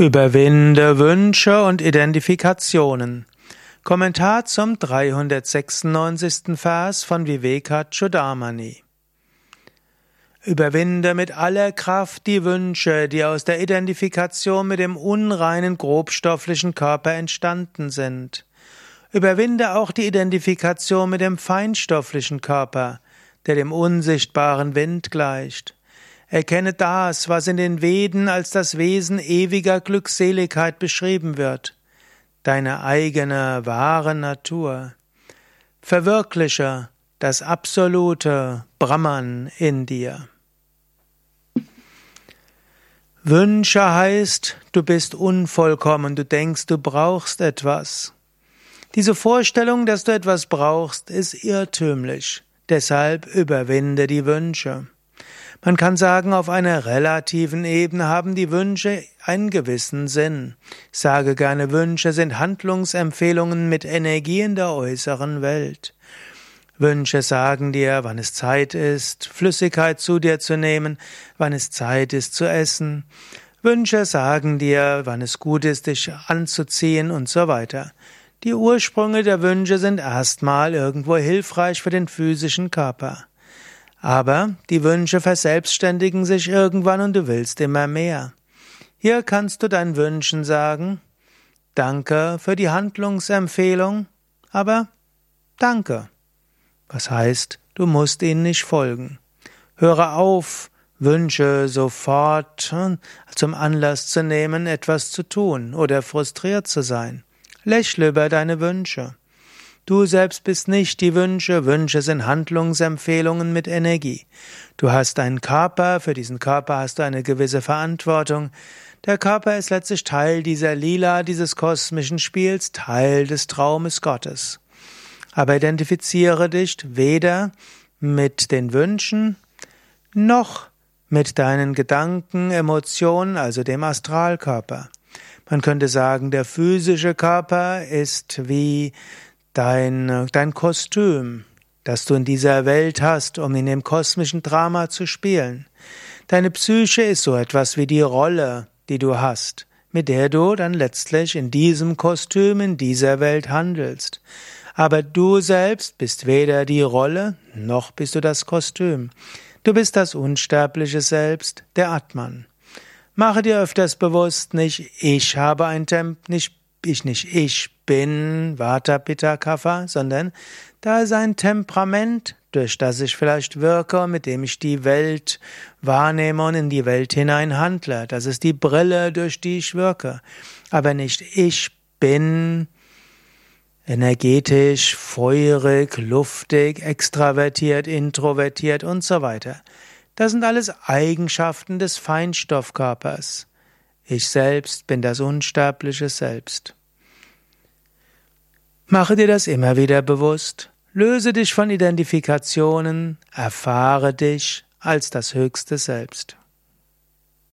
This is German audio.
Überwinde Wünsche und Identifikationen. Kommentar zum 396. Vers von Vivekachudamani. Überwinde mit aller Kraft die Wünsche, die aus der Identifikation mit dem unreinen grobstofflichen Körper entstanden sind. Überwinde auch die Identifikation mit dem feinstofflichen Körper, der dem unsichtbaren Wind gleicht. Erkenne das, was in den Veden als das Wesen ewiger Glückseligkeit beschrieben wird, deine eigene wahre Natur. Verwirkliche das absolute Brahman in dir. Wünsche heißt, du bist unvollkommen, du denkst, du brauchst etwas. Diese Vorstellung, dass du etwas brauchst, ist irrtümlich. Deshalb überwinde die Wünsche. Man kann sagen, auf einer relativen Ebene haben die Wünsche einen gewissen Sinn. Sage gerne, Wünsche sind Handlungsempfehlungen mit Energie in der äußeren Welt. Wünsche sagen dir, wann es Zeit ist, Flüssigkeit zu dir zu nehmen, wann es Zeit ist zu essen. Wünsche sagen dir, wann es gut ist, dich anzuziehen und so weiter. Die Ursprünge der Wünsche sind erstmal irgendwo hilfreich für den physischen Körper. Aber die Wünsche verselbstständigen sich irgendwann und du willst immer mehr. Hier kannst du deinen Wünschen sagen, danke für die Handlungsempfehlung, aber danke. Was heißt, du musst ihnen nicht folgen. Höre auf, Wünsche sofort hm, zum Anlass zu nehmen, etwas zu tun oder frustriert zu sein. Lächle über deine Wünsche. Du selbst bist nicht die Wünsche, Wünsche sind Handlungsempfehlungen mit Energie. Du hast einen Körper, für diesen Körper hast du eine gewisse Verantwortung. Der Körper ist letztlich Teil dieser Lila, dieses kosmischen Spiels, Teil des Traumes Gottes. Aber identifiziere dich weder mit den Wünschen noch mit deinen Gedanken, Emotionen, also dem Astralkörper. Man könnte sagen, der physische Körper ist wie dein, dein Kostüm, das du in dieser Welt hast, um in dem kosmischen Drama zu spielen. Deine Psyche ist so etwas wie die Rolle, die du hast, mit der du dann letztlich in diesem Kostüm in dieser Welt handelst. Aber du selbst bist weder die Rolle, noch bist du das Kostüm. Du bist das unsterbliche Selbst, der Atman. Mache dir öfters bewusst, nicht ich habe ein Temp, nicht ich nicht ich bin Vata Pitta Kapha, sondern da ist ein Temperament, durch das ich vielleicht wirke, mit dem ich die Welt wahrnehme und in die Welt hinein handle. Das ist die Brille, durch die ich wirke. Aber nicht ich bin energetisch, feurig, luftig, extravertiert, introvertiert und so weiter. Das sind alles Eigenschaften des Feinstoffkörpers. Ich selbst bin das unsterbliche Selbst. Mache dir das immer wieder bewusst. Löse dich von Identifikationen, erfahre dich als das höchste Selbst.